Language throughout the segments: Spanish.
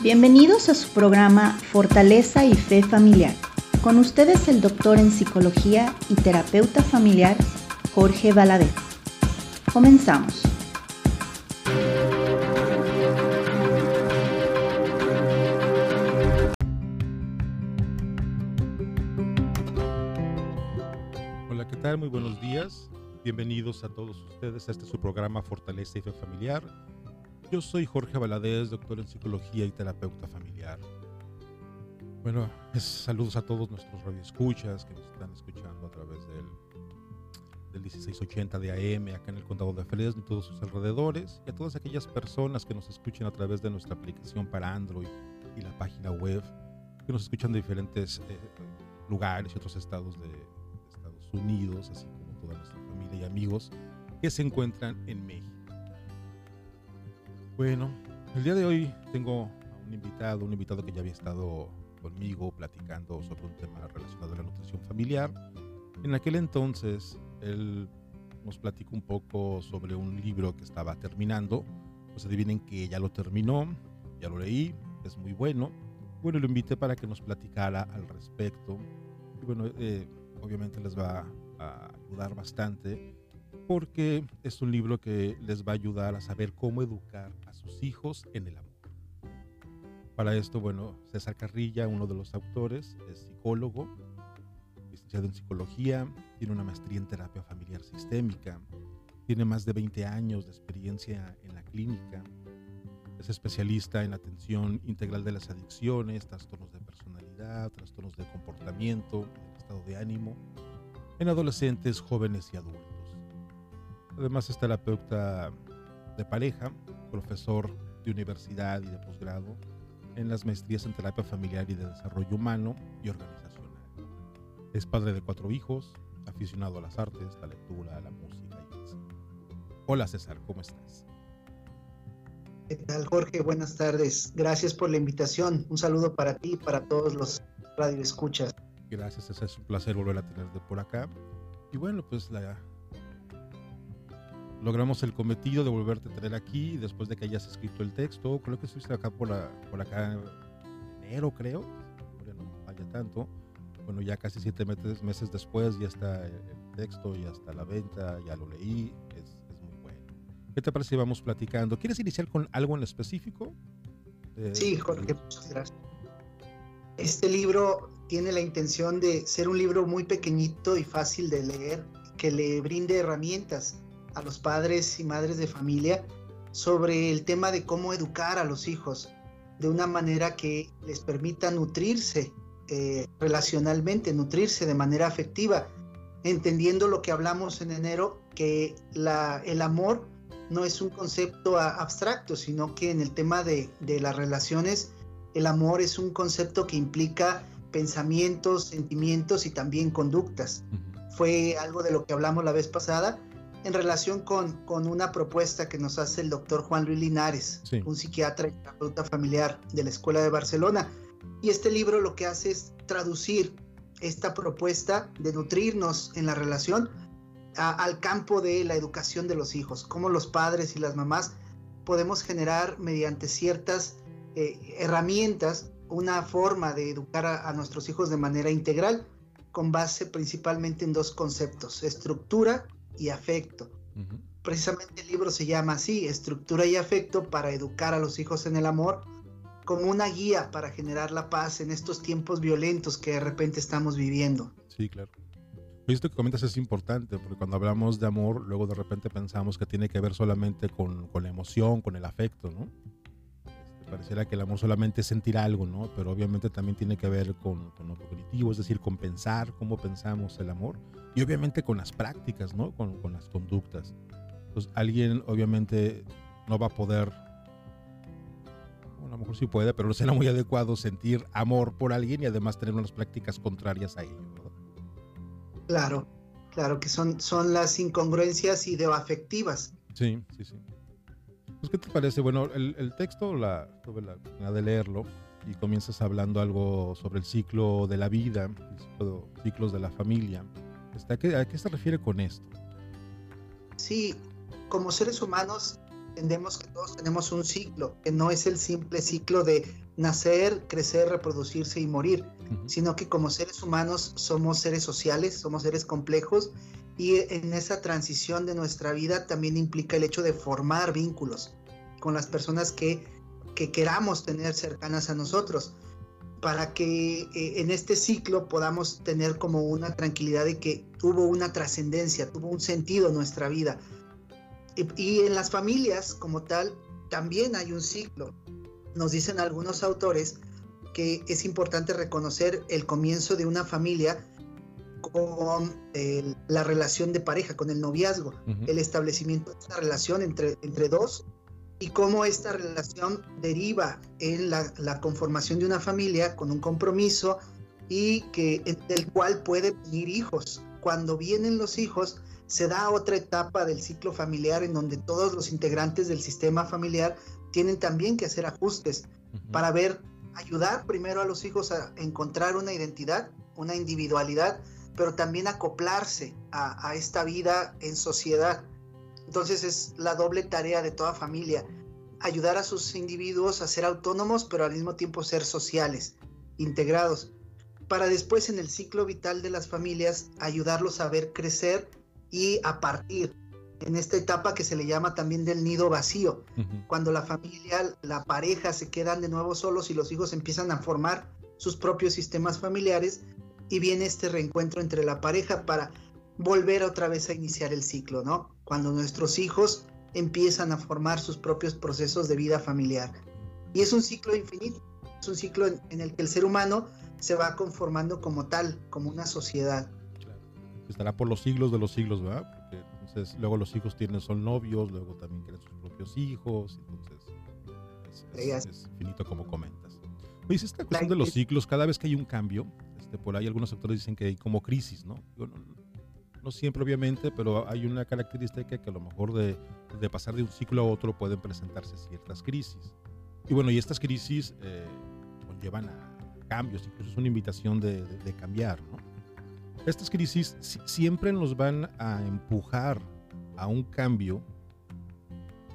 Bienvenidos a su programa Fortaleza y Fe Familiar. Con ustedes el doctor en psicología y terapeuta familiar Jorge Valadez. Comenzamos. Hola, ¿qué tal? Muy buenos días. Bienvenidos a todos ustedes a este su programa Fortaleza y Fe Familiar. Yo soy Jorge Valadez, doctor en psicología y terapeuta familiar. Bueno, saludos a todos nuestros radioescuchas que nos están escuchando a través del, del 1680 de AM acá en el condado de Fresno y todos sus alrededores, y a todas aquellas personas que nos escuchen a través de nuestra aplicación para Android y la página web, que nos escuchan de diferentes eh, lugares y otros estados de, de Estados Unidos, así como toda nuestra familia y amigos que se encuentran en México. Bueno, el día de hoy tengo a un invitado, un invitado que ya había estado conmigo platicando sobre un tema relacionado a la nutrición familiar. En aquel entonces, él nos platicó un poco sobre un libro que estaba terminando. Pues adivinen que ya lo terminó, ya lo leí, es muy bueno. Bueno, lo invité para que nos platicara al respecto. Y bueno, eh, obviamente les va a ayudar bastante porque es un libro que les va a ayudar a saber cómo educar a sus hijos en el amor. Para esto, bueno, César Carrilla, uno de los autores, es psicólogo, licenciado en psicología, tiene una maestría en terapia familiar sistémica, tiene más de 20 años de experiencia en la clínica, es especialista en atención integral de las adicciones, trastornos de personalidad, trastornos de comportamiento, estado de ánimo, en adolescentes, jóvenes y adultos. Además es terapeuta de pareja, profesor de universidad y de posgrado en las maestrías en terapia familiar y de desarrollo humano y organizacional. Es padre de cuatro hijos, aficionado a las artes, la lectura, la música y cine. Hola César, ¿cómo estás? ¿Qué tal Jorge? Buenas tardes. Gracias por la invitación. Un saludo para ti y para todos los radioescuchas. Gracias, César. Es un placer volver a tenerte por acá. Y bueno, pues la, logramos el cometido de volverte a tener aquí después de que hayas escrito el texto. Creo que estuviste acá por, la, por acá en enero, creo. No vaya tanto. Bueno, ya casi siete meses, meses después ya está el texto, ya está la venta, ya lo leí. Es, es, muy bueno. ¿Qué te parece si vamos platicando? ¿Quieres iniciar con algo en específico? Eh, sí, Jorge, muchas gracias. Este libro tiene la intención de ser un libro muy pequeñito y fácil de leer, que le brinde herramientas a los padres y madres de familia sobre el tema de cómo educar a los hijos de una manera que les permita nutrirse eh, relacionalmente, nutrirse de manera afectiva, entendiendo lo que hablamos en enero, que la, el amor no es un concepto abstracto, sino que en el tema de, de las relaciones, el amor es un concepto que implica pensamientos, sentimientos y también conductas. Fue algo de lo que hablamos la vez pasada en relación con, con una propuesta que nos hace el doctor Juan Luis Linares, sí. un psiquiatra y terapeuta familiar de la Escuela de Barcelona. Y este libro lo que hace es traducir esta propuesta de nutrirnos en la relación a, al campo de la educación de los hijos, cómo los padres y las mamás podemos generar mediante ciertas eh, herramientas una forma de educar a, a nuestros hijos de manera integral con base principalmente en dos conceptos, estructura y afecto. Uh -huh. Precisamente el libro se llama así, Estructura y Afecto para educar a los hijos en el amor, como una guía para generar la paz en estos tiempos violentos que de repente estamos viviendo. Sí, claro. Esto que comentas es importante, porque cuando hablamos de amor, luego de repente pensamos que tiene que ver solamente con, con la emoción, con el afecto, ¿no? Este, pareciera que el amor solamente es sentir algo, ¿no? Pero obviamente también tiene que ver con, con lo cognitivo, es decir, con pensar cómo pensamos el amor y obviamente con las prácticas, ¿no? Con, con, las conductas. Entonces, alguien obviamente no va a poder, bueno, a lo mejor sí puede, pero no será muy adecuado sentir amor por alguien y además tener unas prácticas contrarias a ello, ¿verdad? Claro, claro que son, son las incongruencias ideoafectivas. Sí, sí, sí. Pues, ¿Qué te parece? Bueno, el, el texto, la, tuve la oportunidad de leerlo y comienzas hablando algo sobre el ciclo de la vida, el ciclo, ciclos de la familia. ¿A qué, ¿A qué se refiere con esto? Sí, como seres humanos entendemos que todos tenemos un ciclo, que no es el simple ciclo de nacer, crecer, reproducirse y morir, sino que como seres humanos somos seres sociales, somos seres complejos y en esa transición de nuestra vida también implica el hecho de formar vínculos con las personas que, que queramos tener cercanas a nosotros para que eh, en este ciclo podamos tener como una tranquilidad de que tuvo una trascendencia, tuvo un sentido nuestra vida. y en las familias como tal también hay un ciclo. Nos dicen algunos autores que es importante reconocer el comienzo de una familia con la relación de pareja, con el noviazgo, el establecimiento de esta relación entre, entre dos y cómo esta relación deriva en la, conformación de una familia con un compromiso y que del cual pueden venir hijos. Cuando vienen los hijos, se da otra etapa del ciclo familiar en donde todos los integrantes del sistema familiar tienen también que hacer ajustes para ver, ayudar primero a los hijos a encontrar una identidad, una individualidad, pero también acoplarse a, esta vida en sociedad. Entonces es la doble tarea de toda familia, ayudar a sus individuos a ser autónomos, pero al mismo tiempo ser sociales, integrados, para después en el ciclo vital de las familias ayudarlos a ver crecer y a partir en esta etapa que se le llama también del nido vacío, cuando la familia, la pareja se quedan de nuevo solos y los hijos empiezan a formar sus propios sistemas familiares y viene este reencuentro entre la pareja para volver otra vez a iniciar el ciclo, ¿no? Cuando nuestros hijos empiezan a formar sus propios procesos de vida familiar. Y es un ciclo infinito, es un ciclo en, el que el ser humano se va conformando como tal, como una sociedad. Estará por los siglos de los siglos, ¿verdad? Entonces, luego los hijos tienen, son novios, luego también quieren sus propios hijos, entonces es, finito como comentas. Oye, esta cuestión de los ciclos, cada vez que hay un cambio, este, por ahí algunos autores dicen que hay como crisis, ¿no? no, siempre obviamente, pero hay una característica que a lo mejor de, de, pasar de un ciclo a otro pueden presentarse ciertas crisis. Y bueno, y estas crisis eh, conllevan a cambios, incluso es una invitación de, de cambiar, ¿no? Estas crisis siempre nos van a empujar a un cambio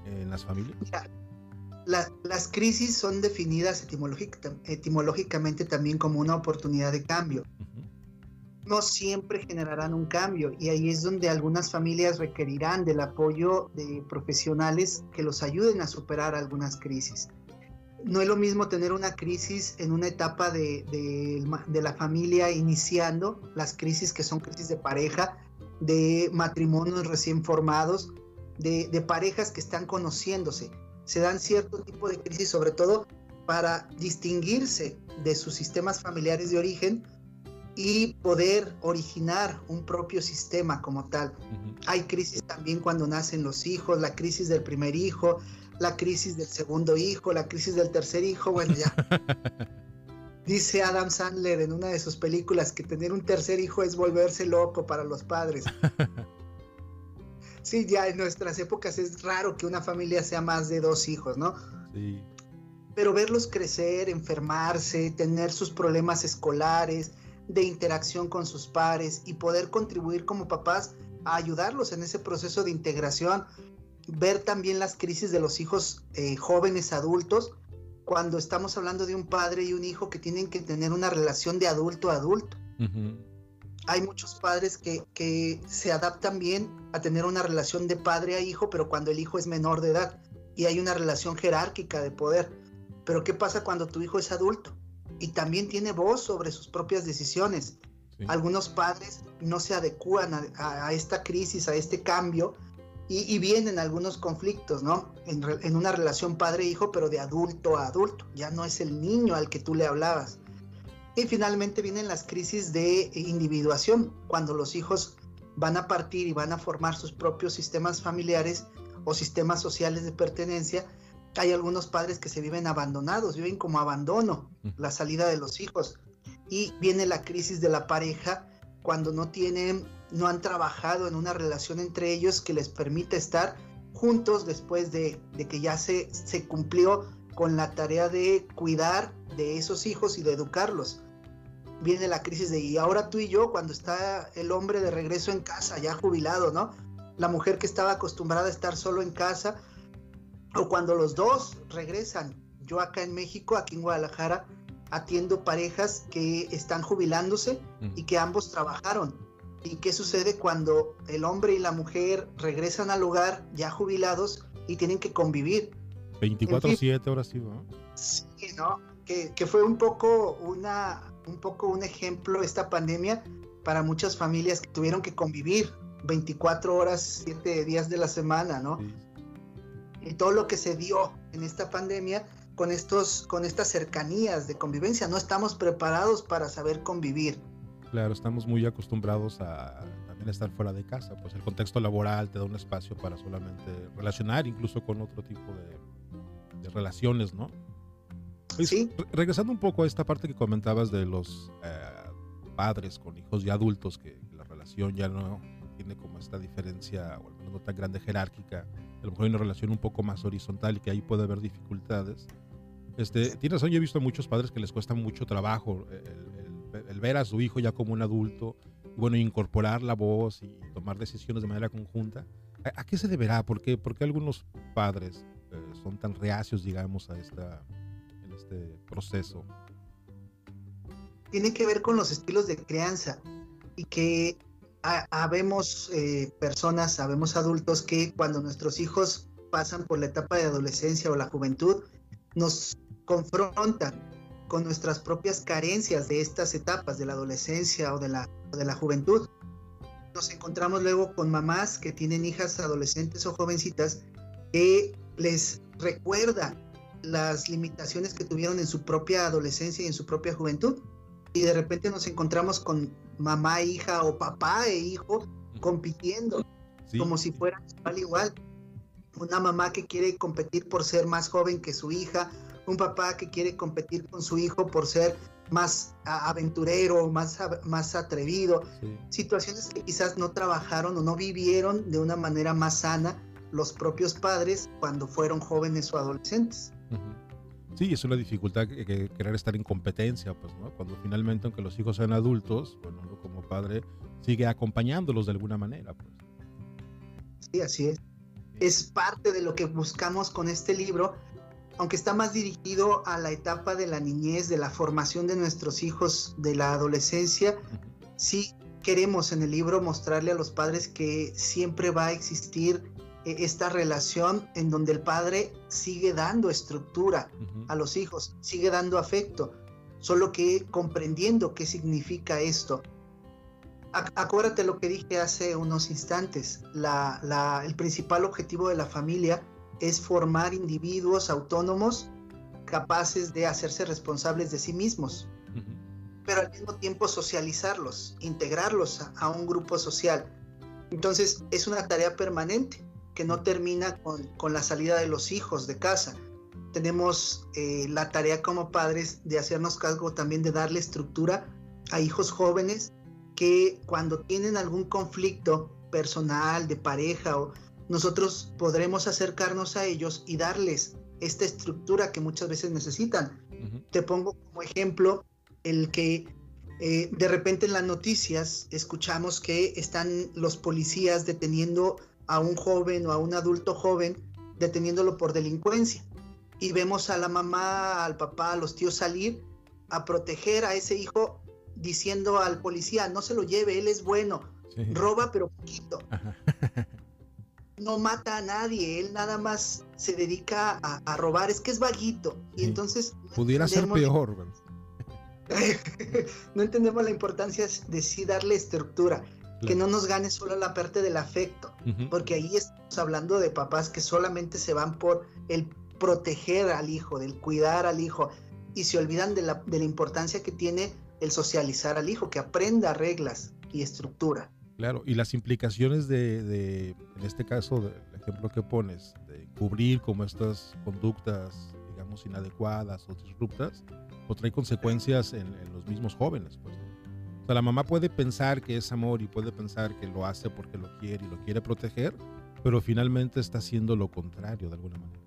en las familias. las crisis son definidas etimológicamente también como una oportunidad de cambio. No siempre generarán un cambio y ahí es donde algunas familias requerirán del apoyo de profesionales que los ayuden a superar algunas crisis no es lo mismo tener una crisis en una etapa de, la familia iniciando, las crisis que son crisis de pareja, de matrimonios recién formados, de, parejas que están conociéndose. Se dan cierto tipo de crisis, sobre todo para distinguirse de sus sistemas familiares de origen y poder originar un propio sistema como tal. Hay crisis también cuando nacen los hijos, la crisis del primer hijo, la crisis del segundo hijo, la crisis del tercer hijo, bueno, ya. Dice Adam Sandler en una de sus películas que tener un tercer hijo es volverse loco para los padres. Sí, ya en nuestras épocas es raro que una familia sea más de dos hijos, ¿no? Sí. Pero verlos crecer, enfermarse, tener sus problemas escolares, de interacción con sus pares y poder contribuir como papás a ayudarlos en ese proceso de integración ver también las crisis de los hijos eh, jóvenes adultos, cuando estamos hablando de un padre y un hijo que tienen que tener una relación de adulto a adulto. Hay muchos padres que, que, se adaptan bien a tener una relación de padre a hijo, pero cuando el hijo es menor de edad y hay una relación jerárquica de poder. Pero ¿qué pasa cuando tu hijo es adulto y también tiene voz sobre sus propias decisiones? Algunos padres no se adecúan a esta crisis, a este cambio, y, vienen algunos conflictos, ¿no? En, una relación padre-hijo, pero de adulto a adulto. Ya no es el niño al que tú le hablabas. Y finalmente vienen las crisis de individuación, cuando los hijos van a partir y van a formar sus propios sistemas familiares o sistemas sociales de pertenencia. Hay algunos padres que se viven abandonados, viven como abandono la salida de los hijos. Y viene la crisis de la pareja cuando no tienen no han trabajado en una relación entre ellos que les permita estar juntos después de, que ya se, se cumplió con la tarea de cuidar de esos hijos y de educarlos. Viene la crisis de, y ahora tú y yo, cuando está el hombre de regreso en casa, ya jubilado, ¿no? La mujer que estaba acostumbrada a estar solo en casa, o cuando los dos regresan. Yo acá en México, aquí en Guadalajara, atiendo parejas que están jubilándose y que ambos trabajaron. ¿Y qué sucede cuando el hombre y la mujer regresan al hogar ya jubilados y tienen que convivir? 24/7 ahora sí, ¿no? Sí, ¿no? Que, que, fue un poco, una, un poco un ejemplo esta pandemia para muchas familias que tuvieron que convivir 24 horas, 7 días de la semana, ¿no? Y todo lo que se dio en esta pandemia con, estos, con estas cercanías de convivencia. No estamos preparados para saber convivir. Claro, estamos muy acostumbrados a también estar fuera de casa, pues el contexto laboral te da un espacio para solamente relacionar incluso con otro tipo de, relaciones, ¿no? sí. regresando un poco a esta parte que comentabas de los eh, padres con hijos y adultos, que, la relación ya no tiene como esta diferencia, o al menos no tan grande jerárquica, a lo mejor hay una relación un poco más horizontal y que ahí puede haber dificultades. Este, tienes razón, yo he visto a muchos padres que les cuesta mucho trabajo el, el ver a su hijo ya como un adulto, y bueno, incorporar la voz y tomar decisiones de manera conjunta. ¿A, qué se deberá? ¿Por qué, por qué algunos padres eh, son tan reacios, digamos, a esta, en este proceso? Tiene que ver con los estilos de crianza y que habemos eh, personas, sabemos adultos que cuando nuestros hijos pasan por la etapa de adolescencia o la juventud, nos confrontan con nuestras propias carencias de estas etapas de la adolescencia o de la, de la juventud. Nos encontramos luego con mamás que tienen hijas adolescentes o jovencitas que les recuerda las limitaciones que tuvieron en su propia adolescencia y en su propia juventud. Y de repente nos encontramos con mamá, hija o papá e hijo compitiendo como si fueran igual igual. Una mamá que quiere competir por ser más joven que su hija un papá que quiere competir con su hijo por ser más aventurero, más, más atrevido, situaciones que quizás no trabajaron o no vivieron de una manera más sana los propios padres cuando fueron jóvenes o adolescentes. Sí, es una dificultad que, querer estar en competencia, pues, ¿no? Cuando finalmente, aunque los hijos sean adultos, bueno, uno como padre sigue acompañándolos de alguna manera, pues. Sí, así es. Es parte de lo que buscamos con este libro, aunque está más dirigido a la etapa de la niñez, de la formación de nuestros hijos, de la adolescencia, sí queremos en el libro mostrarle a los padres que siempre va a existir esta relación en donde el padre sigue dando estructura a los hijos, sigue dando afecto, solo que comprendiendo qué significa esto. Acuérdate lo que dije hace unos instantes, el principal objetivo de la familia es formar individuos autónomos capaces de hacerse responsables de sí mismos, pero al mismo tiempo socializarlos, integrarlos a, un grupo social. Entonces es una tarea permanente que no termina con, la salida de los hijos de casa. Tenemos eh, la tarea como padres de hacernos cargo también de darle estructura a hijos jóvenes que cuando tienen algún conflicto personal, de pareja o, nosotros podremos acercarnos a ellos y darles esta estructura que muchas veces necesitan. Te pongo como ejemplo el que eh, de repente en las noticias escuchamos que están los policías deteniendo a un joven o a un adulto joven, deteniéndolo por delincuencia. Y vemos a la mamá, al papá, a los tíos salir a proteger a ese hijo diciendo al policía, no se lo lleve, él es bueno, roba pero poquito. no mata a nadie, él nada más se dedica a, robar, es que es vaguito. Y entonces... Pudiera ser peor. no entendemos la importancia de sí darle estructura, que no nos gane solo la parte del afecto, porque ahí estamos hablando de papás que solamente se van por el proteger al hijo, del cuidar al hijo, y se olvidan de la, de la importancia que tiene el socializar al hijo, que aprenda reglas y estructura. Claro, y las implicaciones de, en este caso, del ejemplo que pones, de cubrir como estas conductas, digamos, inadecuadas o disruptas, o trae consecuencias en, los mismos jóvenes. Pues, sea, la mamá puede pensar que es amor y puede pensar que lo hace porque lo quiere y lo quiere proteger, pero finalmente está haciendo lo contrario de alguna manera.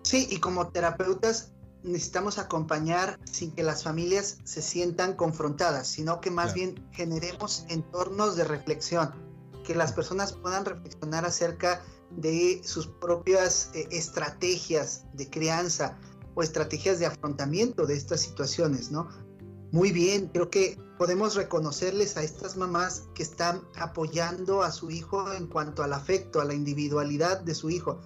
Sí, y como terapeutas necesitamos acompañar sin que las familias se sientan confrontadas, sino que más bien generemos entornos de reflexión. que las personas puedan reflexionar acerca de sus propias eh, estrategias de crianza o estrategias de afrontamiento de estas situaciones, ¿no? Muy bien, creo que podemos reconocerles a estas mamás que están apoyando a su hijo en cuanto al afecto, a la individualidad de su hijo.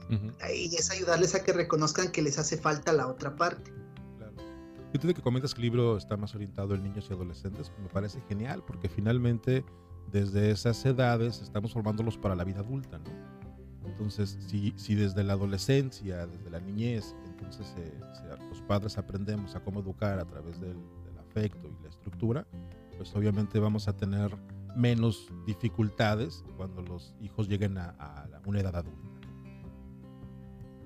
Y es ayudarles a que reconozcan que les hace falta la otra parte. Claro. Y tú de que comentas que el libro está más orientado en niños y adolescentes, me parece genial, porque finalmente desde esas edades estamos formándolos para la vida adulta, ¿no? Entonces, si, si desde la adolescencia, desde la niñez, entonces eh, los padres aprendemos a cómo educar a través del, afecto y la estructura, pues obviamente vamos a tener menos dificultades cuando los hijos lleguen a, una edad adulta.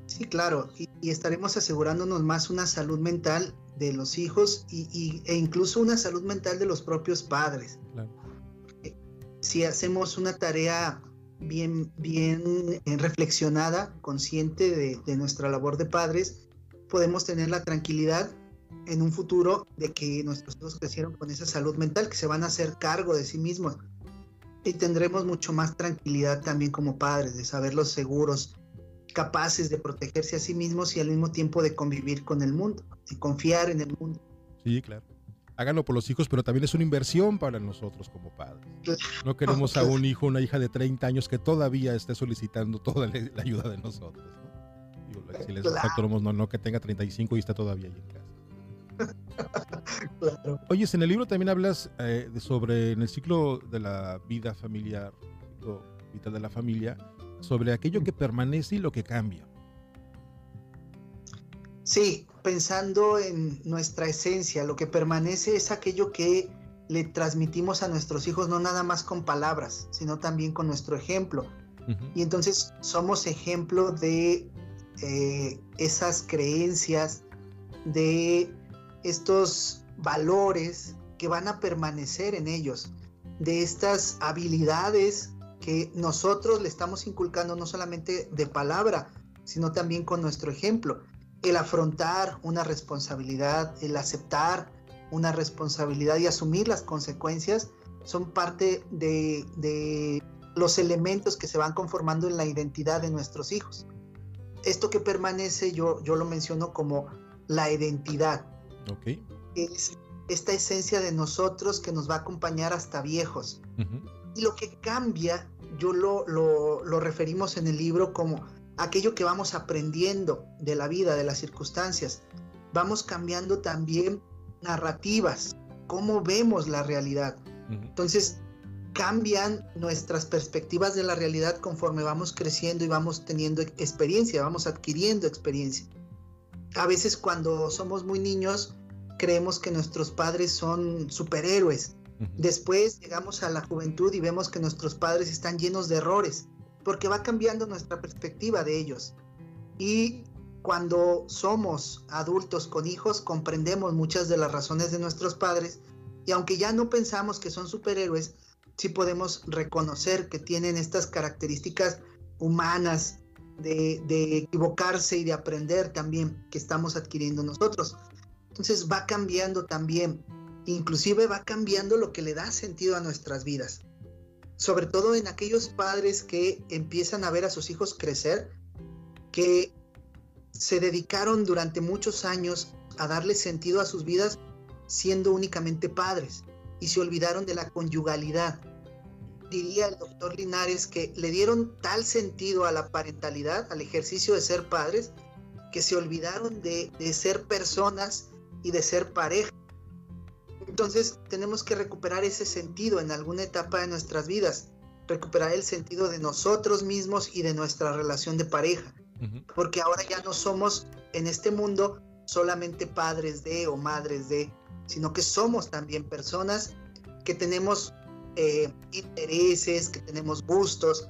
Sí, claro, y, estaremos asegurándonos más una salud mental de los hijos y, e incluso una salud mental de los propios padres. Claro si hacemos una tarea bien, bien eh, reflexionada, consciente de, nuestra labor de padres, podemos tener la tranquilidad en un futuro de que nuestros hijos crecieron con esa salud mental, que se van a hacer cargo de sí mismos. Y tendremos mucho más tranquilidad también como padres, de saberlos seguros, capaces de protegerse a sí mismos y al mismo tiempo de convivir con el mundo, de confiar en el mundo. Sí, claro háganlo por los hijos, pero también es una inversión para nosotros como padres. No queremos a un hijo, una hija de 30 años que todavía esté solicitando toda la, ayuda de nosotros. ¿No? si les no, no que tenga 35 y esté todavía ahí en casa. Claro. Oye, en el libro también hablas eh, sobre, en el ciclo de la vida familiar, ciclo vital de la familia, sobre aquello que permanece y lo que cambia. Sí, pensando en nuestra esencia, lo que permanece es aquello que le transmitimos a nuestros hijos, no nada más con palabras, sino también con nuestro ejemplo. Y entonces somos ejemplo de eh, esas creencias, de estos valores que van a permanecer en ellos, de estas habilidades que nosotros le estamos inculcando no solamente de palabra, sino también con nuestro ejemplo el afrontar una responsabilidad, el aceptar una responsabilidad y asumir las consecuencias son parte de, los elementos que se van conformando en la identidad de nuestros hijos. Esto que permanece yo, yo lo menciono como la identidad. Okay. Es esta esencia de nosotros que nos va a acompañar hasta viejos. Y lo que cambia, yo lo, lo, lo referimos en el libro como aquello que vamos aprendiendo de la vida, de las circunstancias. Vamos cambiando también narrativas, cómo vemos la realidad. Entonces, cambian nuestras perspectivas de la realidad conforme vamos creciendo y vamos teniendo experiencia, vamos adquiriendo experiencia. A veces cuando somos muy niños, creemos que nuestros padres son superhéroes. Después llegamos a la juventud y vemos que nuestros padres están llenos de errores porque va cambiando nuestra perspectiva de ellos. Y cuando somos adultos con hijos, comprendemos muchas de las razones de nuestros padres y aunque ya no pensamos que son superhéroes, sí podemos reconocer que tienen estas características humanas de, equivocarse y de aprender también que estamos adquiriendo nosotros. Entonces va cambiando también, inclusive va cambiando lo que le da sentido a nuestras vidas sobre todo en aquellos padres que empiezan a ver a sus hijos crecer, que se dedicaron durante muchos años a darle sentido a sus vidas siendo únicamente padres y se olvidaron de la conyugalidad. Diría el doctor Linares que le dieron tal sentido a la parentalidad, al ejercicio de ser padres, que se olvidaron de, de ser personas y de ser pareja. Entonces tenemos que recuperar ese sentido en alguna etapa de nuestras vidas, recuperar el sentido de nosotros mismos y de nuestra relación de pareja, porque ahora ya no somos en este mundo solamente padres de o madres de, sino que somos también personas que tenemos eh, intereses, que tenemos gustos.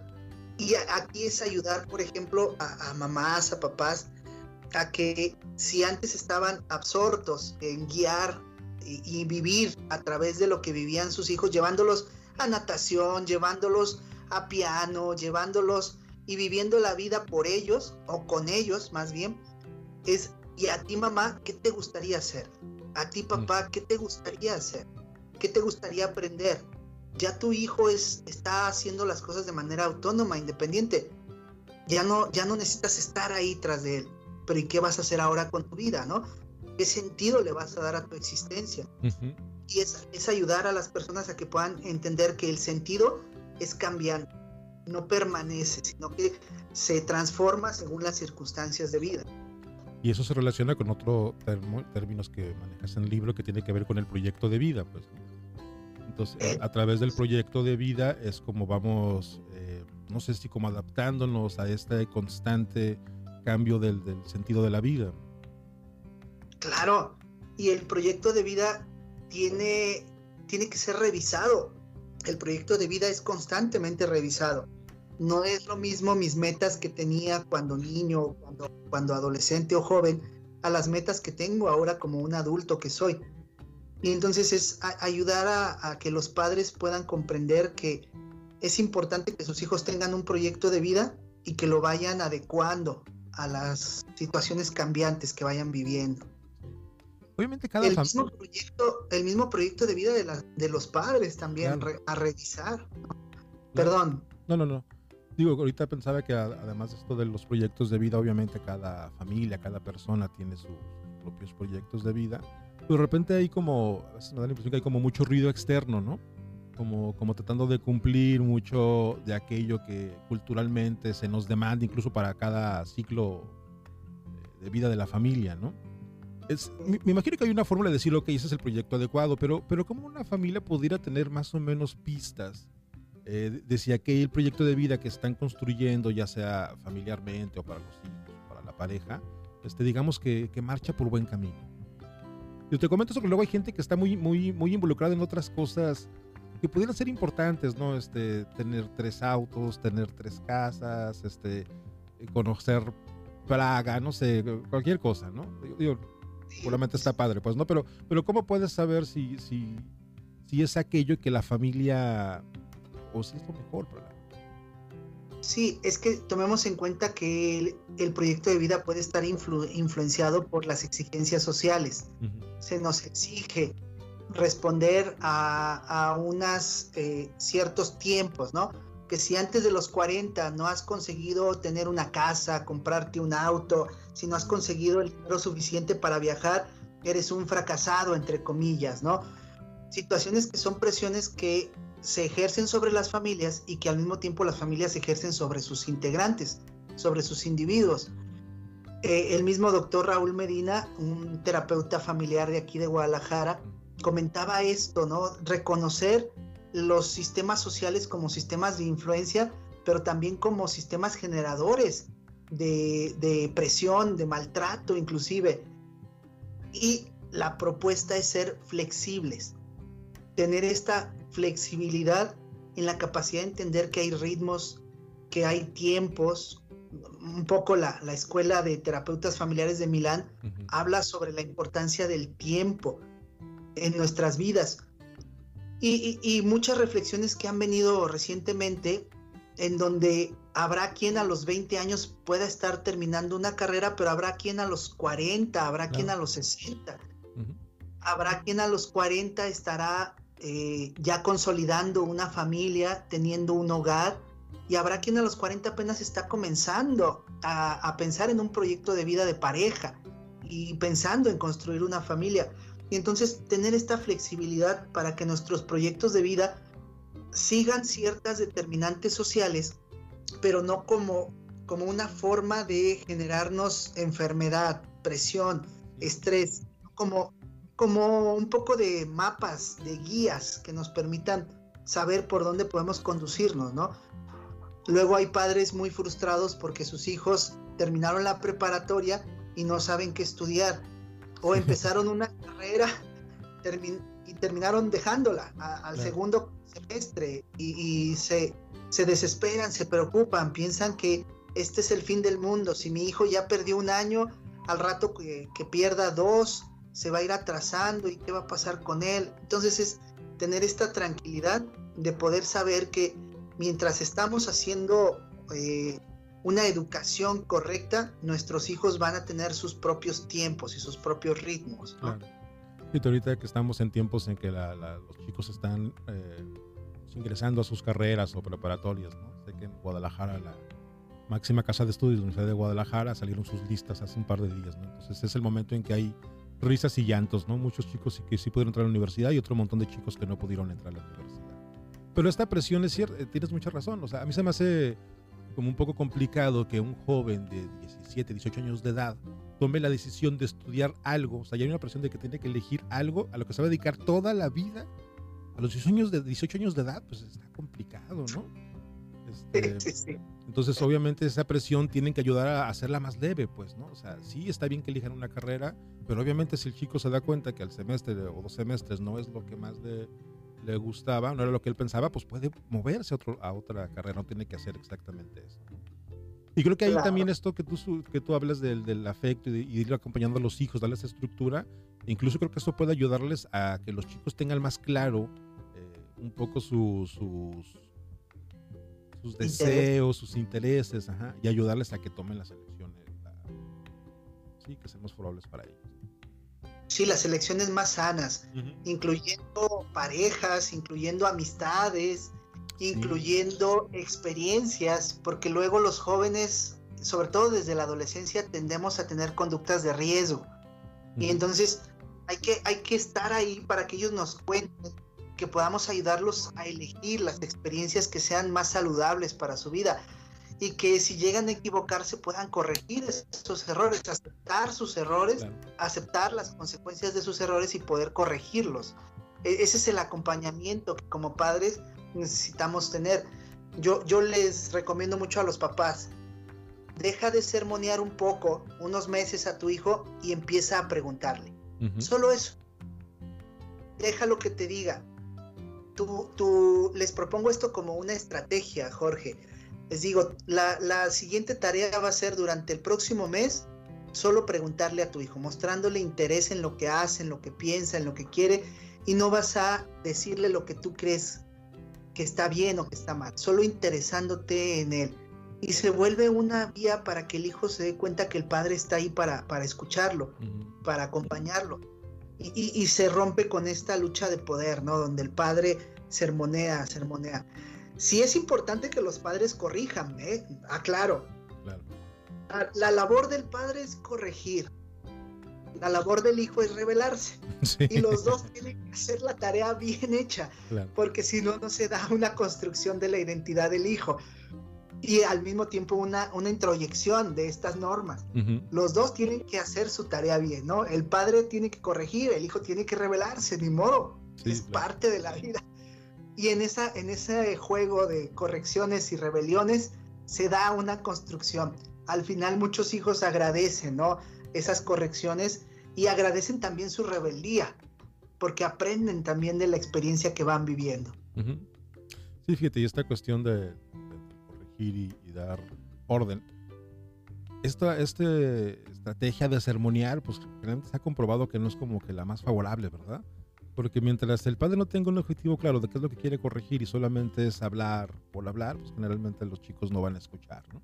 Y aquí es ayudar, por ejemplo, a mamás, a papás, a que si antes estaban absortos en guiar y, vivir a través de lo que vivían sus hijos, llevándolos a natación, llevándolos a piano, llevándolos y viviendo la vida por ellos o con ellos más bien, es, ¿y a ti mamá qué te gustaría hacer? ¿A ti papá qué te gustaría hacer? ¿Qué te gustaría aprender? Ya tu hijo es, está haciendo las cosas de manera autónoma, independiente. Ya no, ya no necesitas estar ahí tras de él. Pero ¿y qué vas a hacer ahora con tu vida, no? ¿Qué sentido le vas a dar a tu existencia? Y es, es, ayudar a las personas a que puedan entender que el sentido es cambiante, no permanece, sino que se transforma según las circunstancias de vida. Y eso se relaciona con otro términos que manejas en el libro que tiene que ver con el proyecto de vida, pues. Entonces, a, través del proyecto de vida es como vamos, eh, no sé si como adaptándonos a este constante cambio del, sentido de la vida. Claro, y el proyecto de vida tiene, tiene que ser revisado. El proyecto de vida es constantemente revisado no es lo mismo mis metas que tenía cuando niño, cuando, cuando adolescente o joven, a las metas que tengo ahora como un adulto que soy. Y entonces es ayudar a, que los padres puedan comprender que es importante que sus hijos tengan un proyecto de vida y que lo vayan adecuando a las situaciones cambiantes que vayan viviendo. Obviamente cada el mismo proyecto, el mismo proyecto de vida de, de los padres también a revisar. Perdón. No, no, no. Digo, ahorita pensaba que además de esto de los proyectos de vida, obviamente cada familia, cada persona tiene sus propios proyectos de vida. De repente hay como, me da la impresión que hay como mucho ruido externo, ¿no? Como, como tratando de cumplir mucho de aquello que culturalmente se nos demanda, incluso para cada ciclo de vida de la familia, ¿no? Es, me, imagino que hay una fórmula de decir, ok, ese es el proyecto adecuado, pero, pero ¿cómo una familia pudiera tener más o menos pistas eh, decía que el proyecto de vida que están construyendo, ya sea familiarmente o para los hijos, para la pareja, este, digamos que, que marcha por buen camino. Yo te comento eso que luego hay gente que está muy, muy, muy involucrada en otras cosas que pudieran ser importantes, ¿no? Este, tener tres autos, tener tres casas, este, conocer Praga, no sé, cualquier cosa, ¿no? Digo, seguramente está padre, pues, ¿no? Pero, pero ¿cómo puedes saber si, si, si es aquello que la familia o si es lo mejor para Sí, es que tomemos en cuenta que el, proyecto de vida puede estar influenciado por las exigencias sociales. Se nos exige responder a, a unos eh, ciertos tiempos, ¿no? Que si antes de los 40 no has conseguido tener una casa, comprarte un auto, si no has conseguido el dinero suficiente para viajar, eres un fracasado, entre comillas, ¿no? Situaciones que son presiones que se ejercen sobre las familias y que al mismo tiempo las familias ejercen sobre sus integrantes, sobre sus individuos. Eh, el mismo doctor Raúl Medina, un terapeuta familiar de aquí de Guadalajara, comentaba esto, ¿no? Reconocer los sistemas sociales como sistemas de influencia, pero también como sistemas generadores de, de presión, de maltrato inclusive. Y la propuesta es ser flexibles, tener esta flexibilidad en la capacidad de entender que hay ritmos, que hay tiempos. Un poco la, escuela de terapeutas familiares de Milán habla sobre la importancia del tiempo en nuestras vidas. Y, muchas reflexiones que han venido recientemente en donde habrá quien a los 20 años pueda estar terminando una carrera, pero habrá quien a los 40, habrá quien a los 60. Habrá quien a los 40 estará eh, ya consolidando una familia, teniendo un hogar, y habrá quien a los 40 apenas está comenzando a, pensar en un proyecto de vida de pareja y pensando en construir una familia. Y entonces tener esta flexibilidad para que nuestros proyectos de vida sigan ciertas determinantes sociales, pero no como, como una forma de generarnos enfermedad, presión, estrés, como como un poco de mapas, de guías que nos permitan saber por dónde podemos conducirnos, ¿no? Luego hay padres muy frustrados porque sus hijos terminaron la preparatoria y no saben qué estudiar, o empezaron una carrera y terminaron dejándola al segundo semestre y, se, se desesperan, se preocupan, piensan que este es el fin del mundo, si mi hijo ya perdió un año, al rato que, que pierda dos, se va a ir atrasando y qué va a pasar con él. Entonces es tener esta tranquilidad de poder saber que mientras estamos haciendo eh, una educación correcta, nuestros hijos van a tener sus propios tiempos y sus propios ritmos. Y ahorita que estamos en tiempos en que los chicos están eh, ingresando a sus carreras o preparatorias. ¿no? Sé que en Guadalajara, la máxima casa de estudios de la Universidad de Guadalajara, salieron sus listas hace un par de días. ¿no? Entonces es el momento en que hay risas y llantos, ¿no? Muchos chicos que sí pudieron entrar a la universidad y otro montón de chicos que no pudieron entrar a la universidad. Pero esta presión es cierta, eh, tienes mucha razón. O sea, a mí se me hace como un poco complicado que un joven de 17, 18 años de edad tome la decisión de estudiar algo. O sea, ya hay una presión de que tiene que elegir algo a lo que se va a dedicar toda la vida. A los 18 años de, 18 años de edad, pues está complicado, ¿no? Este, entonces, obviamente, esa presión tienen que ayudar a hacerla más leve, pues, ¿no? O sea, sí está bien que elijan una carrera, pero obviamente si el chico se da cuenta que al semestre o dos semestres no es lo que más le, le gustaba, no era lo que él pensaba, pues puede moverse a, otro, a otra carrera, no tiene que hacer exactamente eso. Y creo que ahí también esto que tú, que tú hablas del, del afecto y, de, ir acompañando a los hijos, darles estructura, incluso creo que eso puede ayudarles a que los chicos tengan más claro eh, un poco sus, sus, sus deseos, sus intereses, ajá, y ayudarles a que tomen las elecciones, sí, que sean más favorables para ellos. Sí, las elecciones más sanas, incluyendo parejas, incluyendo amistades, incluyendo experiencias, porque luego los jóvenes, sobre todo desde la adolescencia, tendemos a tener conductas de riesgo. Y entonces hay que, hay que estar ahí para que ellos nos cuenten, que podamos ayudarlos a elegir las experiencias que sean más saludables para su vida y que si llegan a equivocarse puedan corregir esos errores, aceptar sus errores, aceptar las consecuencias de sus errores y poder corregirlos. E, ese es el acompañamiento que como padres necesitamos tener. Yo, yo les recomiendo mucho a los papás, deja de sermonear un poco, unos meses a tu hijo y empieza a preguntarle. Solo eso. Deja lo que te diga. Tú, tú, les propongo esto como una estrategia, Jorge les digo, la, siguiente tarea va a ser durante el próximo mes solo preguntarle a tu hijo, mostrándole interés en lo que hace, en lo que piensa, en lo que quiere, y no vas a decirle lo que tú crees que está bien o que está mal, solo interesándote en él. Y se vuelve una vía para que el hijo se dé cuenta que el padre está ahí para, para escucharlo, para acompañarlo. Y, y, se rompe con esta lucha de poder, ¿no? Donde el padre sermonea, sermonea. Sí es importante que los padres corrijan, ¿eh? Aclaro. Ah, la, labor del padre es corregir. La labor del hijo es revelarse. Y los dos tienen que hacer la tarea bien hecha, porque si no, no se da una construcción de la identidad del hijo y al mismo tiempo una, una introyección de estas normas. Los dos tienen que hacer su tarea bien, ¿no? El padre tiene que corregir, el hijo tiene que revelarse, ni modo. es parte de la vida. Y en, esa, en ese juego de correcciones y rebeliones se da una construcción. Al final muchos hijos agradecen ¿no? esas correcciones y agradecen también su rebeldía, porque aprenden también de la experiencia que van viviendo. Sí, fíjate, y esta cuestión de, corregir y, dar orden. Esta, este estrategia de sermonear, pues realmente se ha comprobado que no es como que la más favorable, ¿verdad? Porque mientras el padre no tenga un objetivo claro de qué es lo que quiere corregir y solamente es hablar por hablar, pues generalmente los chicos no van a escuchar, ¿no?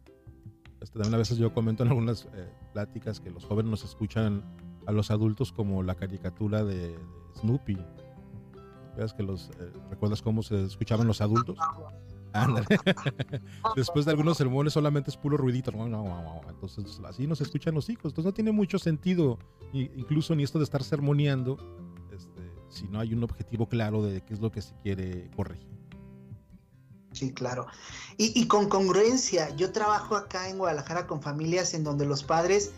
Este, también a veces yo comento en algunas eh, pláticas que los jóvenes nos escuchan a los adultos como la caricatura de, Snoopy. ¿Ves que los eh, recuerdas cómo se escuchaban los adultos? Ándale. Después de algunos sermones solamente es puro ruidito. Entonces así nos escuchan los hijos. Entonces no tiene mucho sentido, incluso ni esto de estar sermoneando si no hay un objetivo claro de qué es lo que se quiere corregir. Sí, claro. Y, con congruencia, yo trabajo acá en Guadalajara con familias en donde los padres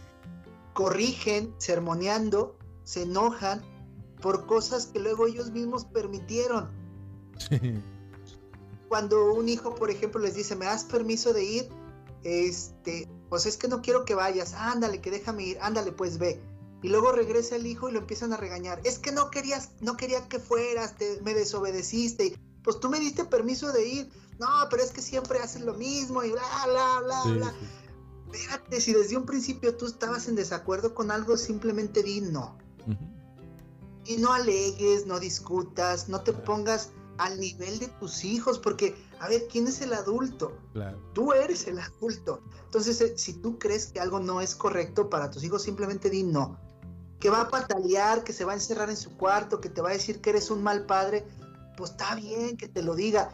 corrigen, sermoneando, se enojan por cosas que luego ellos mismos permitieron. Cuando un hijo, por ejemplo, les dice, ¿me das permiso de ir? Este, pues es que no quiero que vayas, ándale, que déjame ir, ándale, pues ve. Y luego regresa el hijo y lo empiezan a regañar. Es que no querías, no quería que fueras, te, me desobedeciste. Pues tú me diste permiso de ir. No, pero es que siempre haces lo mismo y bla, bla, bla, bla. Espérate, si desde un principio tú estabas en desacuerdo con algo, simplemente di no. Y no alegues, no discutas, no te pongas al nivel de tus hijos, porque, a ver, ¿quién es el adulto? Tú eres el adulto. Entonces, eh, si tú crees que algo no es correcto para tus hijos, simplemente di no que va a patalear, que se va a encerrar en su cuarto, que te va a decir que eres un mal padre, pues está bien que te lo diga.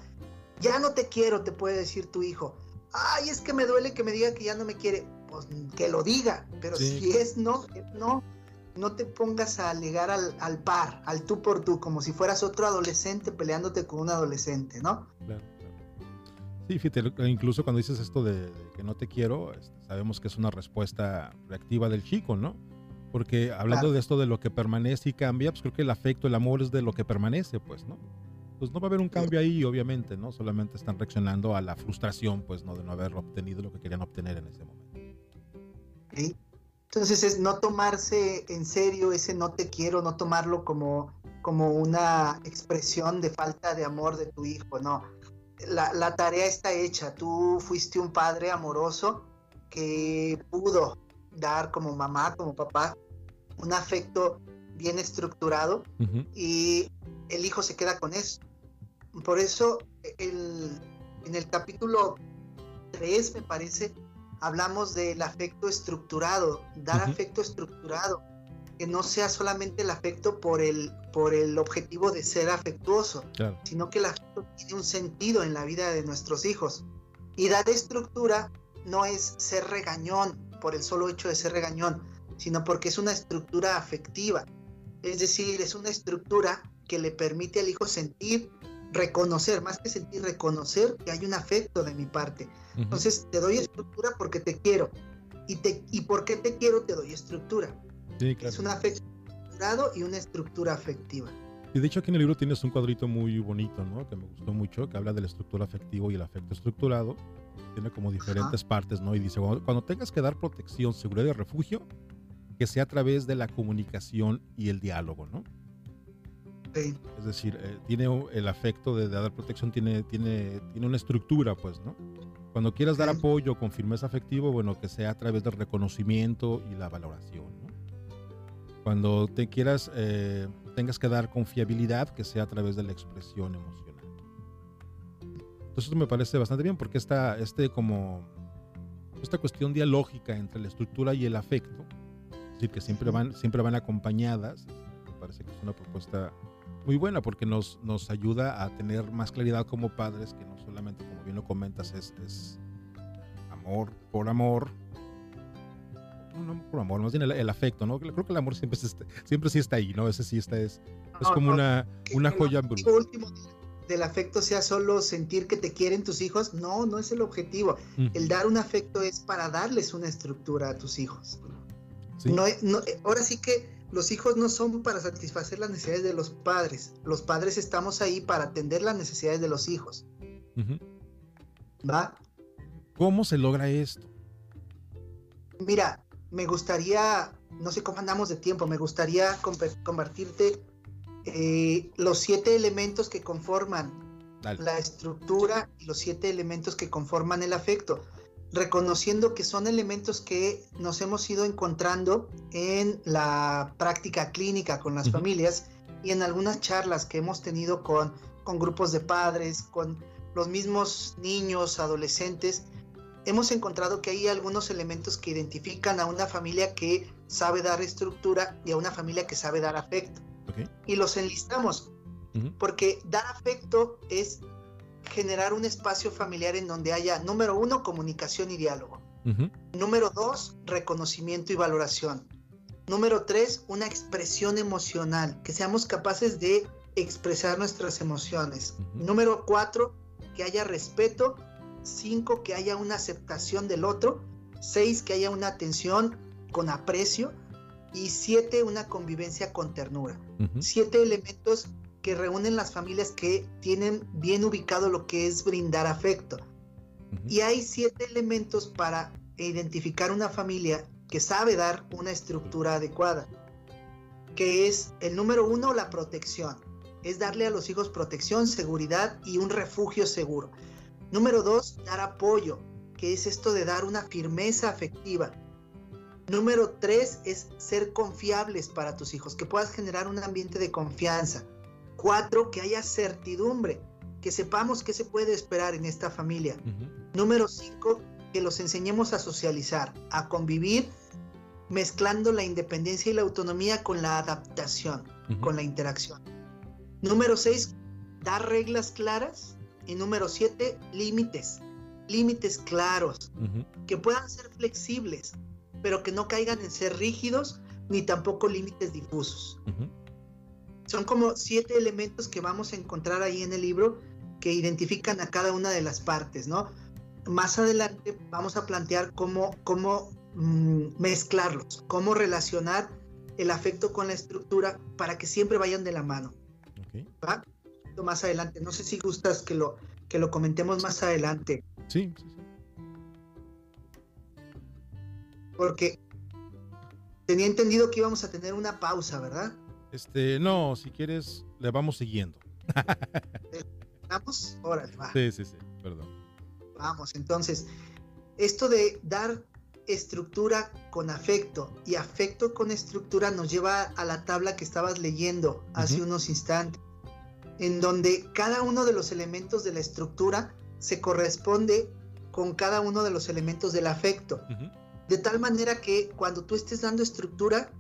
Ya no te quiero, te puede decir tu hijo. Ay, es que me duele que me diga que ya no me quiere. Pues que lo diga, pero si es no, no, no te pongas a alegar al, al, par, al tú por tú, como si fueras otro adolescente peleándote con un adolescente, ¿no? Claro, Sí, fíjate, incluso cuando dices esto de, que no te quiero, este, sabemos que es una respuesta reactiva del chico, ¿no? Porque hablando de esto de lo que permanece y cambia, pues creo que el afecto, el amor es de lo que permanece, pues, ¿no? Pues no va a haber un cambio ahí, obviamente, ¿no? Solamente están reaccionando a la frustración, pues, ¿no? De no haber obtenido lo que querían obtener en ese momento. Sí. Entonces es no tomarse en serio ese no te quiero, no tomarlo como, como una expresión de falta de amor de tu hijo, no. La, la tarea está hecha, tú fuiste un padre amoroso que pudo dar como mamá, como papá, un afecto bien estructurado y el hijo se queda con eso. Por eso el, en el capítulo 3, me parece, hablamos del afecto estructurado, dar afecto estructurado, que no sea solamente el afecto por el, por el objetivo de ser afectuoso, sino que el afecto tiene un sentido en la vida de nuestros hijos. Y dar estructura no es ser regañón por el solo hecho de ser regañón, sino porque es una estructura afectiva. Es decir, es una estructura que le permite al hijo sentir, reconocer, más que sentir, reconocer que hay un afecto de mi parte. Entonces, te doy estructura porque te quiero. Y, te, y porque te quiero, te doy estructura. Es un afecto estructurado y una estructura afectiva. Y de hecho aquí en el libro tienes un cuadrito muy bonito, ¿no? Que me gustó mucho, que habla de la estructura afectiva y el afecto estructurado. Tiene como diferentes partes, ¿no? Y dice, cuando, tengas que dar protección, seguridad y refugio, que sea a través de la comunicación y el diálogo, ¿no? Sí. Es decir, eh, tiene el afecto de, dar protección, tiene, tiene, tiene una estructura, pues, ¿no? Cuando quieras dar apoyo con firmeza afectivo, bueno, que sea a través del reconocimiento y la valoración, ¿no? Cuando te quieras, eh, tengas que dar confiabilidad, que sea a través de la expresión emocional. Entonces esto me parece bastante bien porque esta, este como, esta cuestión dialógica entre la estructura y el afecto, es decir, que siempre van, siempre van acompañadas, me parece que es una propuesta muy buena porque nos, nos ayuda a tener más claridad como padres, que no solamente, como bien lo comentas, es, es amor por amor, no por amor, más bien el, afecto, ¿no? Creo que el amor siempre, siempre sí está ahí, ¿no? Ese sí está, es, es como una, una joya en bruto. último del afecto sea solo sentir que te quieren tus hijos, no, no es el objetivo. El dar un afecto es para darles una estructura a tus hijos. No, ahora sí que los hijos no son para satisfacer las necesidades de los padres. Los padres estamos ahí para atender las necesidades de los hijos. ¿Va? ¿Cómo se logra esto? Mira, me gustaría, no sé cómo andamos de tiempo, me gustaría compartirte eh, los siete elementos que conforman la estructura y los siete elementos que conforman el afecto, reconociendo que son elementos que nos hemos ido encontrando en la práctica clínica con las familias y en algunas charlas que hemos tenido con, con grupos de padres, con los mismos niños, adolescentes, hemos encontrado que hay algunos elementos que identifican a una familia que sabe dar estructura y a una familia que sabe dar afecto. Y los enlistamos, porque dar afecto es generar un espacio familiar en donde haya, número uno, comunicación y diálogo. Número dos, reconocimiento y valoración. Número tres, una expresión emocional, que seamos capaces de expresar nuestras emociones. Número cuatro, que haya respeto Cinco, que haya una aceptación del otro. Seis, que haya una atención con aprecio. Y siete, una convivencia con ternura. Siete elementos que reúnen las familias que tienen bien ubicado lo que es brindar afecto. Y hay siete elementos para identificar una familia que sabe dar una estructura adecuada, que es el número uno, la protección. Es darle a los hijos protección, seguridad y un refugio seguro. Número dos, dar apoyo, que es esto de dar una firmeza afectiva. Número tres es ser confiables para tus hijos, que puedas generar un ambiente de confianza. Cuatro, que haya certidumbre, que sepamos qué se puede esperar en esta familia. Número cinco, que los enseñemos a socializar, a convivir, mezclando la independencia y la autonomía con la adaptación, con la interacción. Número seis, dar reglas claras. Y número siete, límites. Límites claros, que puedan ser flexibles, pero que no caigan en ser rígidos ni tampoco límites difusos. Son como siete elementos que vamos a encontrar ahí en el libro que identifican a cada una de las partes, ¿no? Más adelante vamos a plantear cómo, cómo mm, mezclarlos, cómo relacionar el afecto con la estructura para que siempre vayan de la mano. ¿Va? Más adelante, no sé si gustas que lo, que lo comentemos más adelante. Sí, sí, sí. Porque tenía entendido que íbamos a tener una pausa, ¿verdad? Este, no, si quieres, le vamos siguiendo. ¿Vamos? Órale, va. Sí, sí, sí, perdón. Vamos, entonces, esto de dar estructura con afecto y afecto con estructura nos lleva a la tabla que estabas leyendo hace unos instantes, en donde cada uno de los elementos de la estructura se corresponde con cada uno de los elementos del afecto. De tal manera que cuando tú estés dando estructura,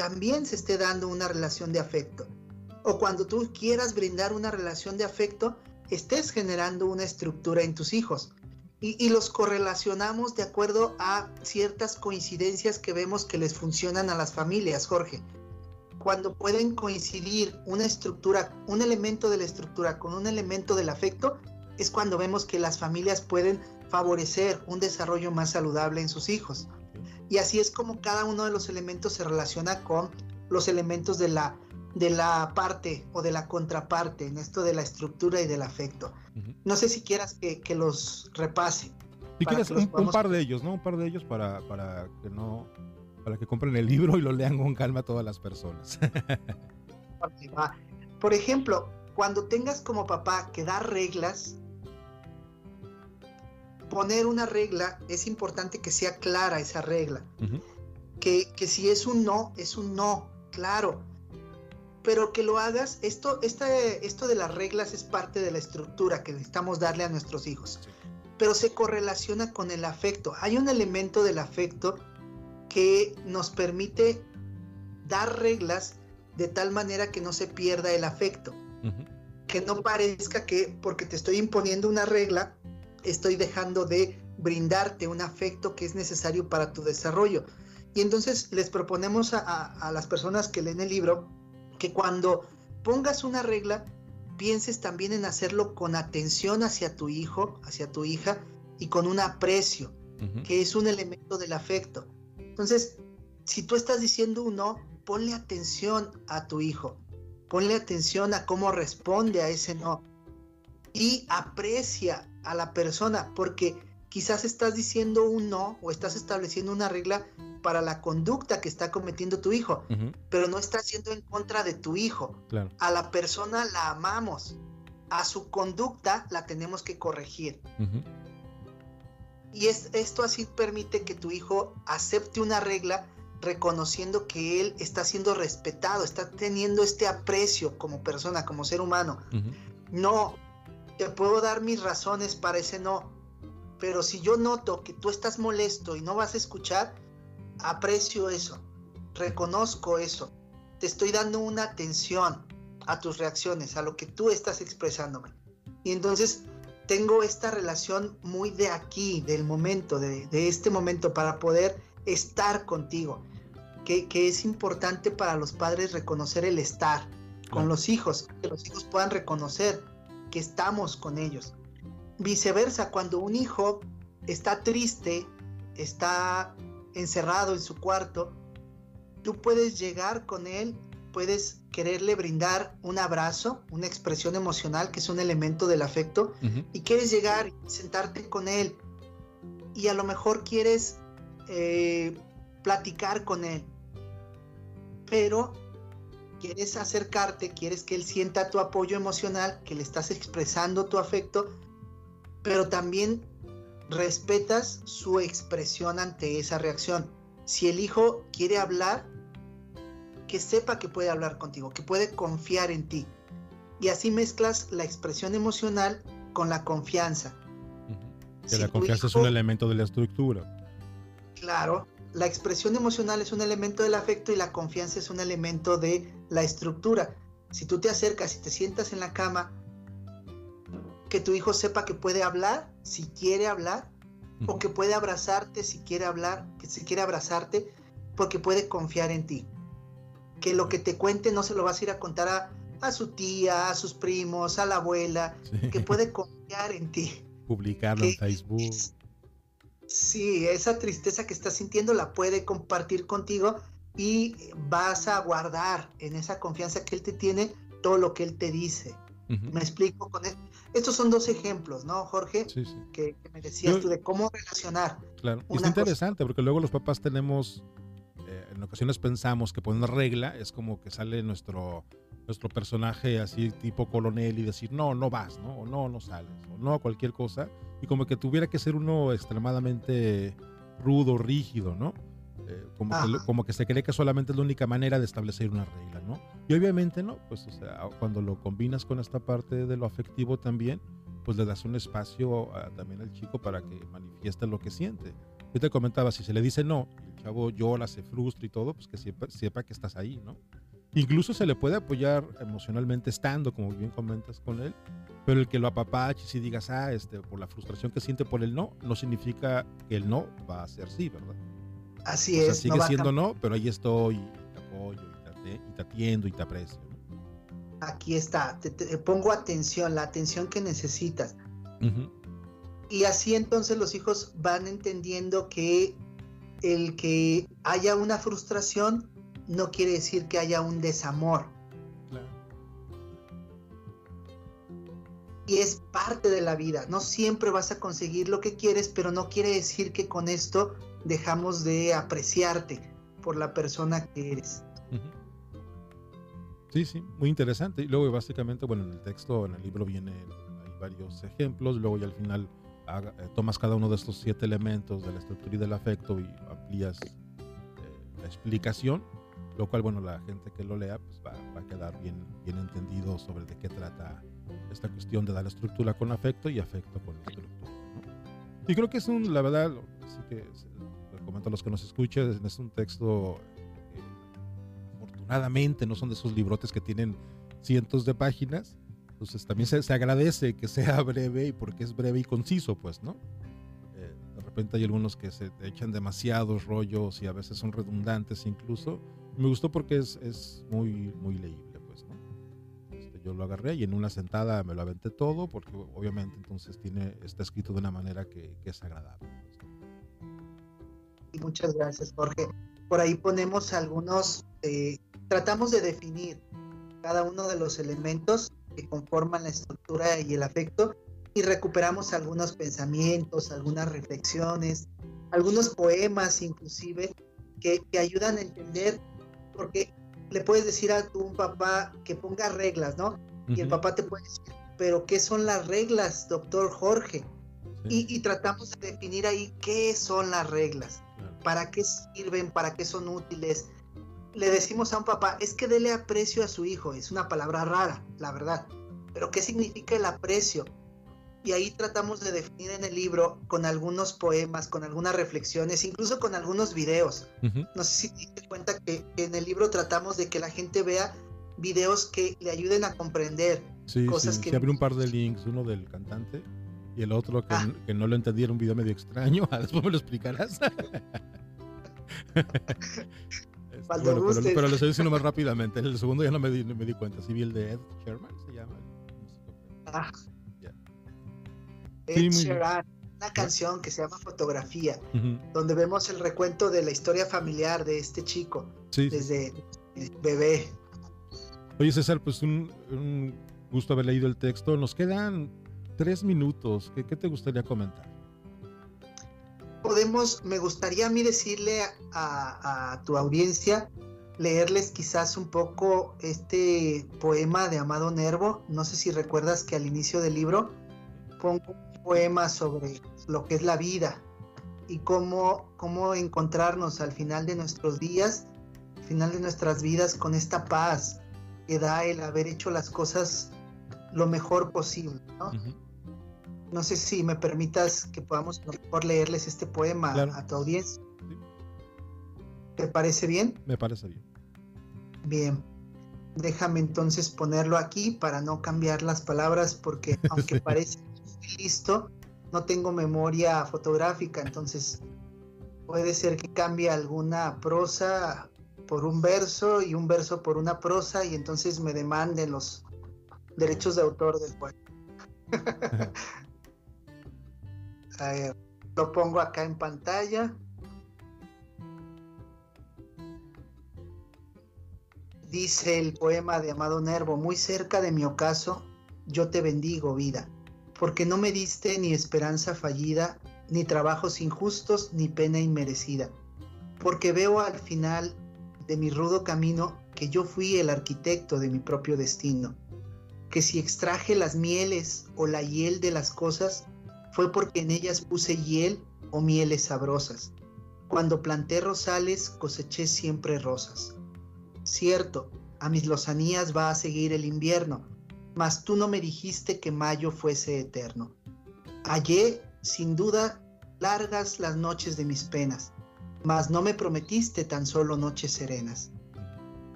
también se esté dando una relación de afecto. O cuando tú quieras brindar una relación de afecto, estés generando una estructura en tus hijos. Y, los correlacionamos de acuerdo a ciertas coincidencias que vemos que les funcionan a las familias, Jorge. Cuando pueden coincidir una estructura, un elemento de la estructura con un elemento del afecto, es cuando vemos que las familias pueden favorecer un desarrollo más saludable en sus hijos. Y así es como cada uno de los elementos se relaciona con los elementos de la de la parte o de la contraparte en esto de la estructura y del afecto. No sé si quieras que, los repase. Si quieres un, par de ellos, ¿no? Un par de ellos para, para que no para que compren el libro y lo lean con calma todas las personas. Por ejemplo, cuando tengas como papá que dar reglas, poner una regla, es importante que sea clara esa regla. que, que si es un no, es un no, claro. Pero que lo hagas, esto, esto de las reglas es parte de la estructura que necesitamos darle a nuestros hijos, pero se correlaciona con el afecto. Hay un elemento del afecto que nos permite dar reglas de tal manera que no se pierda el afecto, que no parezca que porque te estoy imponiendo una regla, estoy dejando de brindarte un afecto que es necesario para tu desarrollo. Y entonces les proponemos a las personas que leen el libro, que cuando pongas una regla, pienses también en hacerlo con atención hacia tu hijo, hacia tu hija y con un aprecio, que es un elemento del afecto. Entonces, si tú estás diciendo un no, ponle atención a tu hijo, ponle atención a cómo responde a ese no y aprecia a la persona, porque quizás estás diciendo un no o estás estableciendo una regla para la conducta que está cometiendo tu hijo, pero no está siendo en contra de tu hijo. A la persona la amamos, a su conducta la tenemos que corregir. Y es, esto así permite que tu hijo acepte una regla reconociendo que él está siendo respetado, está teniendo este aprecio como persona, como ser humano. No, te puedo dar mis razones para ese no, pero si yo noto que tú estás molesto y no vas a escuchar, aprecio eso, reconozco eso, te estoy dando una atención a tus reacciones, a lo que tú estás expresándome. Y entonces tengo esta relación muy de aquí, del momento, de, este momento, para poder estar contigo, que, es importante para los padres reconocer el estar con los hijos, que los hijos puedan reconocer que estamos con ellos. Viceversa, cuando un hijo está triste, está encerrado en su cuarto, tú puedes llegar con él, puedes quererle brindar un abrazo, una expresión emocional que es un elemento del afecto, y quieres llegar y sentarte con él, y a lo mejor quieres eh, platicar con él, pero quieres acercarte, quieres que él sienta tu apoyo emocional, que le estás expresando tu afecto, pero también respetas su expresión ante esa reacción. Si el hijo quiere hablar, que sepa que puede hablar contigo, que puede confiar en ti. Y así mezclas la expresión emocional con la confianza. la confianza es un elemento de la estructura. Claro, la expresión emocional es un elemento del afecto y la confianza es un elemento de la estructura. Si tú te acercas y te sientas en la cama que tu hijo sepa que puede hablar si quiere hablar, o que puede abrazarte si quiere hablar, que si quiere abrazarte, porque puede confiar en ti. Que lo que te cuente no se lo vas a ir a contar a, a su tía, a sus primos, a la abuela, que puede confiar en ti. Publicarlo en Facebook. Sí, esa tristeza que estás sintiendo la puede compartir contigo y vas a guardar en esa confianza que él te tiene todo lo que él te dice. Me explico con él. Estos son dos ejemplos, ¿no, Jorge? Sí, sí. Que, me decías tú de cómo relacionar. Claro, es interesante porque luego los papás tenemos, eh, en ocasiones pensamos que poner regla es como que sale nuestro nuestro personaje así tipo coronel y decir, no, no vas, ¿no? O no, no sales, o no, cualquier cosa. Y como que tuviera que ser uno extremadamente rudo, rígido, ¿no? Eh, como, que, como que se cree que solamente es la única manera de establecer una regla, ¿no? Y obviamente no, pues o sea, cuando lo combinas con esta parte de lo afectivo también, pues le das un espacio también al chico para que manifieste lo que siente. Yo te comentaba, si se le dice no, el chavo llora, se frustra y todo, pues que sepa, sepa que estás ahí, ¿no? Incluso se le puede apoyar emocionalmente estando, como bien comentas con él, pero el que lo apapaches y digas, ah, este, por la frustración que siente por el no, no significa que el no va a ser sí, ¿verdad? Así es. sigue siendo no, pero ahí estoy, y te apoyo, y te, atiendo, y te aprecio. Aquí está, te, pongo atención, la atención que necesitas. Y así entonces los hijos van entendiendo que el que haya una frustración no quiere decir que haya un desamor. Y es parte de la vida. No siempre vas a conseguir lo que quieres, pero no quiere decir que con esto dejamos de apreciarte por la persona que eres. Sí, sí, muy interesante. Y luego básicamente, bueno, en el texto, en el libro viene, hay varios ejemplos, luego y al final eh, tomas cada uno de estos siete elementos de la estructura y del afecto y amplías eh, la explicación lo cual, bueno, la gente que lo lea pues va, a quedar bien, bien entendido sobre de qué trata esta cuestión de dar estructura con afecto y afecto con estructura. Y creo que es un, la verdad, así que comento a los que nos escuchen, es un texto, eh, afortunadamente, no son de esos librotes que tienen cientos de páginas, entonces también se, se, agradece que sea breve y porque es breve y conciso, pues, ¿no? Eh, de repente hay algunos que se echan demasiados rollos y a veces son redundantes incluso, me gustó porque es, es muy, muy leíble, pues, ¿no? Este, yo lo agarré y en una sentada me lo aventé todo porque obviamente entonces tiene, está escrito de una manera que, que es agradable. Y muchas gracias, Jorge. Por ahí ponemos algunos, eh, tratamos de definir cada uno de los elementos que conforman la estructura y el afecto y recuperamos algunos pensamientos, algunas reflexiones, algunos poemas inclusive que, que ayudan a entender porque le puedes decir a tu papá que ponga reglas, ¿no? Y el papá te puede decir, pero ¿qué son las reglas, doctor Jorge? Y, tratamos de definir ahí qué son las reglas, para qué sirven, para qué son útiles. Le decimos a un papá, es que dele aprecio a su hijo, es una palabra rara, la verdad, pero ¿qué significa el aprecio? y ahí tratamos de definir en el libro con algunos poemas, con algunas reflexiones, incluso con algunos videos. No sé si te diste cuenta que, en el libro tratamos de que la gente vea videos que le ayuden a comprender cosas que... Se abre un par de links, uno del cantante y el otro que, ah. no lo entendí, era un video medio extraño. Después me lo explicarás. Este, bueno, pero, lo estoy diciendo más rápidamente. En el segundo ya no me di, me di cuenta. Sí vi el de Ed Sherman, se llama. Ah, una canción que se llama Fotografía, donde vemos el recuento de la historia familiar de este chico desde bebé. Oye César, pues un, gusto haber leído el texto. Nos quedan tres minutos. ¿Qué, te gustaría comentar? Podemos, me gustaría a mí decirle a, a tu audiencia, leerles quizás un poco este poema de Amado Nervo. No sé si recuerdas que al inicio del libro pongo poema sobre lo que es la vida y cómo, cómo encontrarnos al final de nuestros días, al final de nuestras vidas con esta paz que da el haber hecho las cosas lo mejor posible. ¿no? Sé si me permitas que podamos mejor leerles este poema a tu audiencia. ¿Te parece bien? Me parece bien. Bien. déjame entonces ponerlo aquí para no cambiar las palabras porque aunque parece listo, no tengo memoria fotográfica, entonces puede ser que cambie alguna prosa por un verso y un verso por una prosa y entonces me demanden los derechos de autor del poema. lo pongo acá en pantalla. Dice el poema de Amado Nervo, muy cerca de mi ocaso, yo te bendigo, vida, porque no me diste ni esperanza fallida, ni trabajos injustos, ni pena inmerecida, porque veo al final de mi rudo camino que yo fui el arquitecto de mi propio destino, que si extraje las mieles o la hiel de las cosas, fue porque en ellas puse hiel o mieles sabrosas. Cuando planté rosales, coseché siempre rosas. Cierto, a mis lozanías va a seguir el invierno, mas tú no me dijiste que mayo fuese eterno. Hallé, sin duda, largas las noches de mis penas, mas no me prometiste tan solo noches serenas.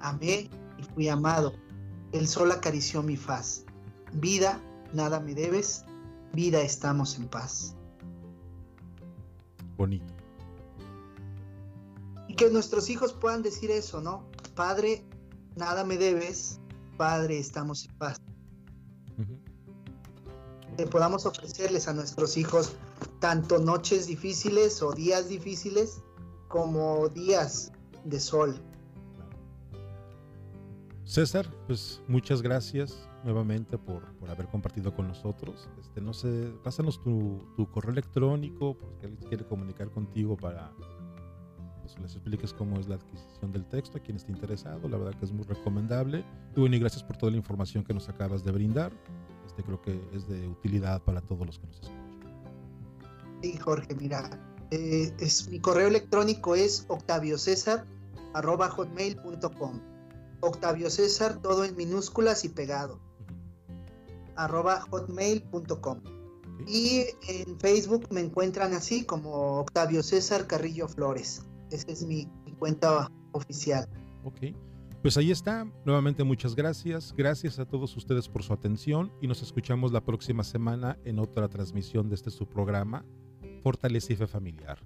Amé y fui amado, el sol acarició mi faz. Vida, nada me debes, vida estamos en paz. Bonito. Y que nuestros hijos puedan decir eso, ¿no? Padre, nada me debes, Padre, estamos en paz. Que podamos ofrecerles a nuestros hijos tanto noches difíciles o días difíciles como días de sol. César, pues muchas gracias nuevamente por, haber compartido con nosotros. Este, no sé, pásanos tu, correo electrónico, porque alguien quiere comunicar contigo para pues, les expliques cómo es la adquisición del texto a quien esté interesado. La verdad que es muy recomendable. Y bueno, y gracias por toda la información que nos acabas de brindar. Este creo que es de utilidad para todos los que nos escuchan. Sí, Jorge, mira, eh, es, mi correo electrónico es octaviocesar.hotmail.com Octavio César, todo en minúsculas y pegado arroba hotmail.com. Y en Facebook me encuentran así como Octavio César Carrillo Flores. Esa es mi, cuenta oficial. Ok. Pues ahí está. Nuevamente muchas gracias. Gracias a todos ustedes por su atención y nos escuchamos la próxima semana en otra transmisión de este su programa, Fortaleza y Fe Familiar.